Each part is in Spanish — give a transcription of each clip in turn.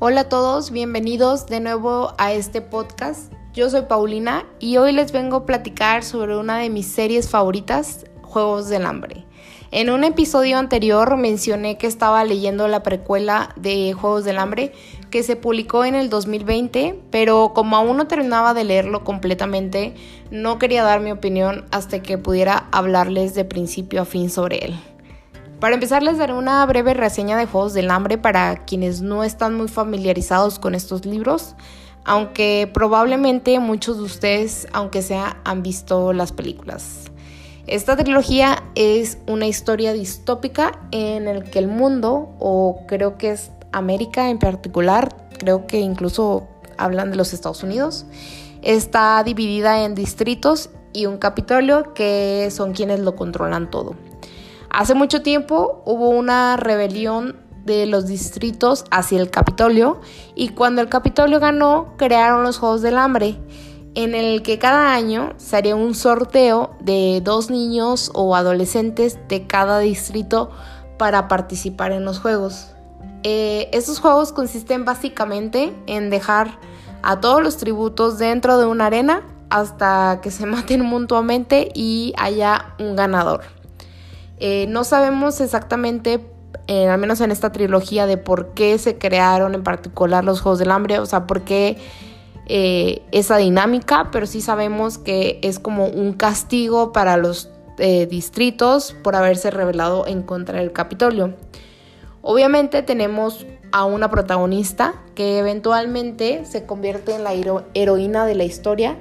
Hola a todos, bienvenidos de nuevo a este podcast. Yo soy Paulina y hoy les vengo a platicar sobre una de mis series favoritas, Juegos del Hambre. En un episodio anterior mencioné que estaba leyendo la precuela de Juegos del Hambre que se publicó en el 2020, pero como aún no terminaba de leerlo completamente, no quería dar mi opinión hasta que pudiera hablarles de principio a fin sobre él. Para empezar les daré una breve reseña de Juegos del Hambre para quienes no están muy familiarizados con estos libros, aunque probablemente muchos de ustedes, aunque sea, han visto las películas. Esta trilogía es una historia distópica en el que el mundo, o creo que es América en particular, creo que incluso hablan de los Estados Unidos, está dividida en distritos y un Capitolio que son quienes lo controlan todo. Hace mucho tiempo hubo una rebelión de los distritos hacia el Capitolio y cuando el Capitolio ganó crearon los Juegos del Hambre en el que cada año se haría un sorteo de dos niños o adolescentes de cada distrito para participar en los juegos. Eh, estos juegos consisten básicamente en dejar a todos los tributos dentro de una arena hasta que se maten mutuamente y haya un ganador. Eh, no sabemos exactamente, eh, al menos en esta trilogía, de por qué se crearon en particular los Juegos del Hambre, o sea, por qué eh, esa dinámica, pero sí sabemos que es como un castigo para los distritos por haberse rebelado en contra del Capitolio. Obviamente tenemos a una protagonista que eventualmente se convierte en la heroína de la historia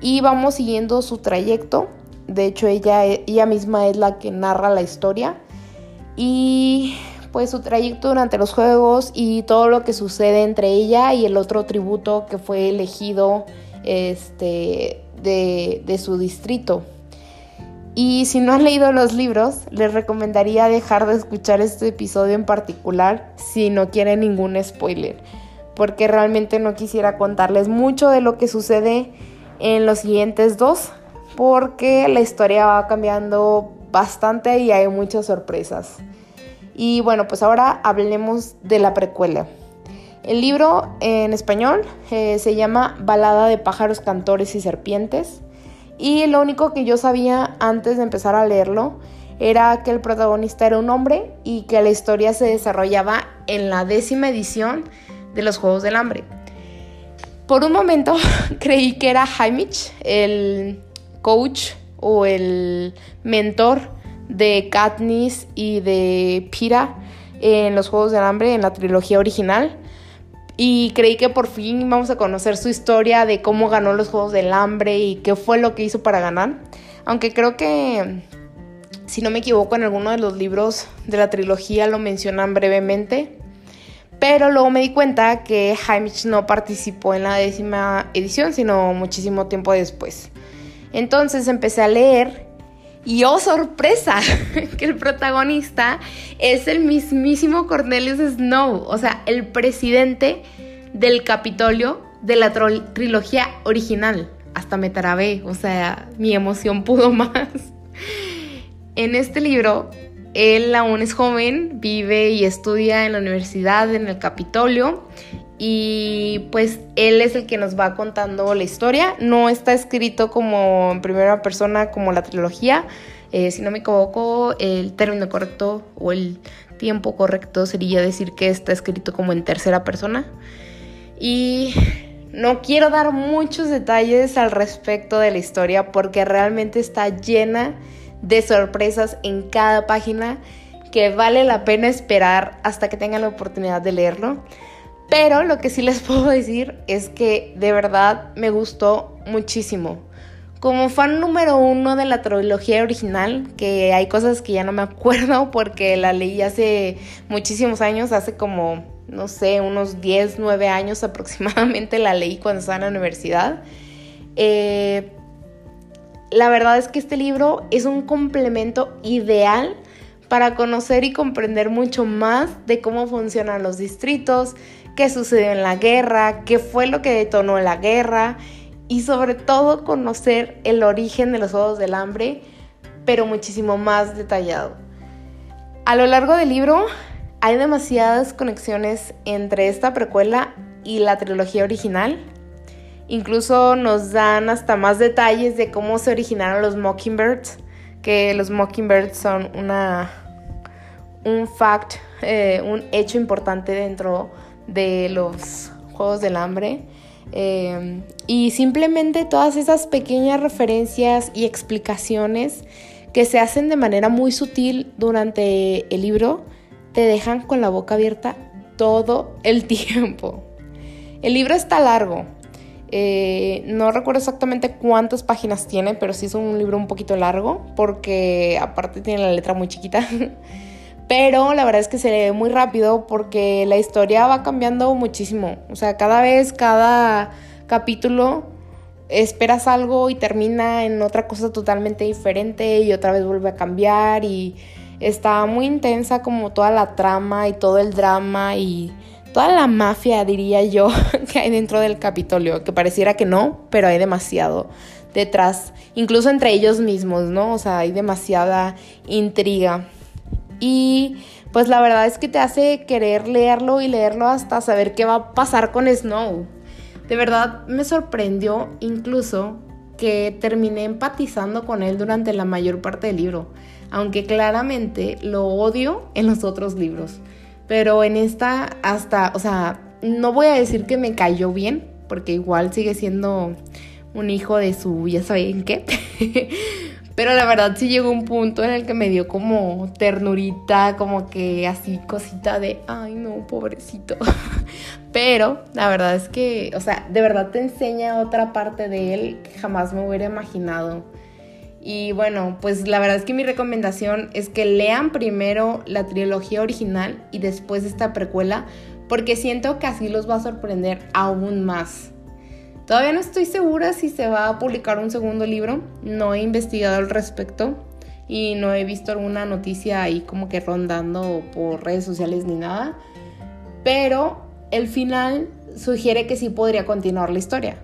y vamos siguiendo su trayecto de hecho, ella, ella misma es la que narra la historia. Y pues su trayecto durante los juegos y todo lo que sucede entre ella y el otro tributo que fue elegido este, de, de su distrito. Y si no han leído los libros, les recomendaría dejar de escuchar este episodio en particular si no quieren ningún spoiler, porque realmente no quisiera contarles mucho de lo que sucede en los siguientes dos, porque la historia va cambiando bastante y hay muchas sorpresas. Y bueno, pues ahora hablemos de la precuela. El libro en español eh, se llama Balada de pájaros, cantores y serpientes. Y lo único que yo sabía antes de empezar a leerlo era que el protagonista era un hombre y que la historia se desarrollaba en la décima edición de los Juegos del Hambre. Por un momento creí que era Haimich, el coach o el mentor de Katniss y de Pira en los Juegos del Hambre, en la trilogía original. Y creí que por fin íbamos a conocer su historia de cómo ganó los Juegos del Hambre y qué fue lo que hizo para ganar. Aunque creo que, si no me equivoco, en alguno de los libros de la trilogía lo mencionan brevemente. Pero luego me di cuenta que Hamish no participó en la décima edición, sino muchísimo tiempo después. Entonces empecé a leer y oh sorpresa, que el protagonista es el mismísimo Cornelius Snow, o sea, el presidente del Capitolio de la trilogía original. Hasta me trabé, o sea, mi emoción pudo más. En este libro, él aún es joven, vive y estudia en la universidad, en el Capitolio, y pues él es el que nos va contando la historia. No está escrito como en primera persona como la trilogía. Eh, si no me equivoco, el término correcto o el tiempo correcto sería decir que está escrito como en tercera persona. Y no quiero dar muchos detalles al respecto de la historia porque realmente está llena de sorpresas en cada página que vale la pena esperar hasta que tengan la oportunidad de leerlo. Pero lo que sí les puedo decir es que de verdad me gustó muchísimo. Como fan número uno de la trilogía original, que hay cosas que ya no me acuerdo porque la leí hace muchísimos años, hace como, no sé, unos 10, 9 años aproximadamente la leí cuando estaba en la universidad. Eh, la verdad es que este libro es un complemento ideal para conocer y comprender mucho más de cómo funcionan los distritos, qué sucedió en la guerra, qué fue lo que detonó la guerra y sobre todo conocer el origen de los Juegos del Hambre, pero muchísimo más detallado. A lo largo del libro hay demasiadas conexiones entre esta precuela y la trilogía original. Incluso nos dan hasta más detalles de cómo se originaron los Mockingbirds, que los Mockingbirds son una un fact, eh, un hecho importante dentro de los Juegos del Hambre. Eh, y simplemente todas esas pequeñas referencias y explicaciones que se hacen de manera muy sutil durante el libro te dejan con la boca abierta todo el tiempo. El libro está largo. Eh, no recuerdo exactamente cuántas páginas tiene, pero sí es un libro un poquito largo porque aparte tiene la letra muy chiquita. Pero la verdad es que se lee muy rápido porque la historia va cambiando muchísimo. O sea, cada vez, cada capítulo esperas algo y termina en otra cosa totalmente diferente y otra vez vuelve a cambiar y está muy intensa como toda la trama y todo el drama y toda la mafia, diría yo, que hay dentro del Capitolio, que pareciera que no, pero hay demasiado detrás, incluso entre ellos mismos, ¿no? O sea, hay demasiada intriga. Y pues la verdad es que te hace querer leerlo y leerlo hasta saber qué va a pasar con Snow. De verdad me sorprendió incluso que terminé empatizando con él durante la mayor parte del libro, aunque claramente lo odio en los otros libros. Pero en esta hasta, o sea, no voy a decir que me cayó bien, porque igual sigue siendo un hijo de su, ya saben qué. Pero la verdad sí llegó un punto en el que me dio como ternurita, como que así cosita de, ay no, pobrecito. Pero la verdad es que, o sea, de verdad te enseña otra parte de él que jamás me hubiera imaginado. Y bueno, pues la verdad es que mi recomendación es que lean primero la trilogía original y después esta precuela, porque siento que así los va a sorprender aún más. Todavía no estoy segura si se va a publicar un segundo libro, no he investigado al respecto y no he visto alguna noticia ahí como que rondando por redes sociales ni nada, pero el final sugiere que sí podría continuar la historia.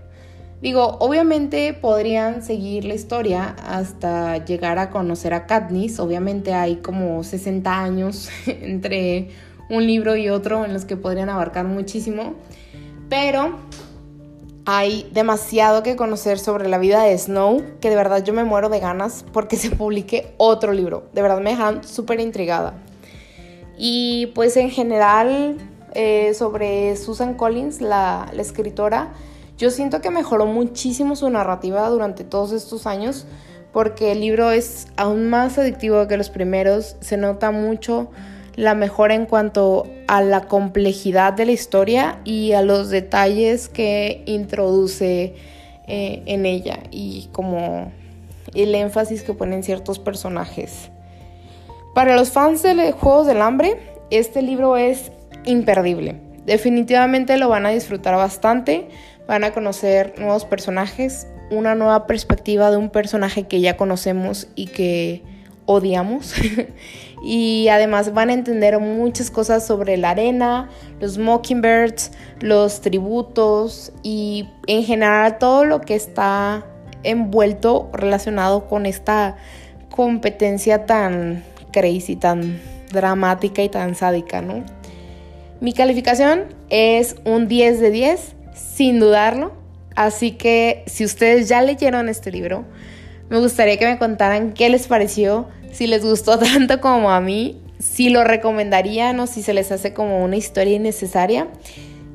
Digo, obviamente podrían seguir la historia hasta llegar a conocer a Katniss, obviamente hay como 60 años entre un libro y otro en los que podrían abarcar muchísimo, pero hay demasiado que conocer sobre la vida de Snow, que de verdad yo me muero de ganas porque se publique otro libro. De verdad me dejan súper intrigada. Y pues en general eh, sobre Susan Collins, la, la escritora, yo siento que mejoró muchísimo su narrativa durante todos estos años porque el libro es aún más adictivo que los primeros, se nota mucho la mejora en cuanto a la complejidad de la historia y a los detalles que introduce eh, en ella y como el énfasis que ponen ciertos personajes. Para los fans de Juegos del Hambre, este libro es imperdible. Definitivamente lo van a disfrutar bastante, van a conocer nuevos personajes, una nueva perspectiva de un personaje que ya conocemos y que odiamos. y además van a entender muchas cosas sobre la arena, los mockingbirds, los tributos y en general todo lo que está envuelto relacionado con esta competencia tan crazy, tan dramática y tan sádica, ¿no? Mi calificación es un 10 de 10, sin dudarlo. Así que si ustedes ya leyeron este libro, me gustaría que me contaran qué les pareció, si les gustó tanto como a mí, si lo recomendarían o si se les hace como una historia innecesaria.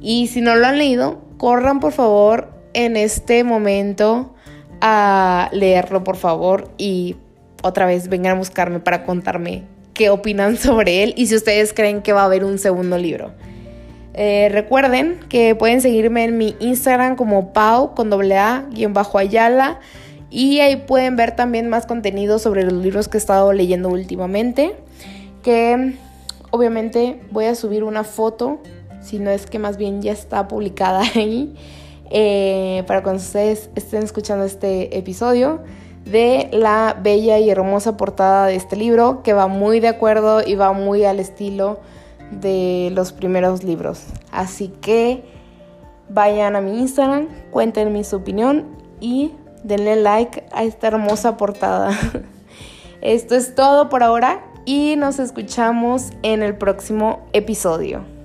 Y si no lo han leído, corran por favor en este momento a leerlo, por favor, y otra vez vengan a buscarme para contarme qué opinan sobre él y si ustedes creen que va a haber un segundo libro. Eh, recuerden que pueden seguirme en mi Instagram como Pau con doble A guion bajo Ayala. Y ahí pueden ver también más contenido sobre los libros que he estado leyendo últimamente. Que obviamente voy a subir una foto, si no es que más bien ya está publicada ahí, eh, para cuando ustedes estén escuchando este episodio, de la bella y hermosa portada de este libro, que va muy de acuerdo y va muy al estilo de los primeros libros. Así que vayan a mi Instagram, cuéntenme su opinión y denle like a esta hermosa portada. Esto es todo por ahora y nos escuchamos en el próximo episodio.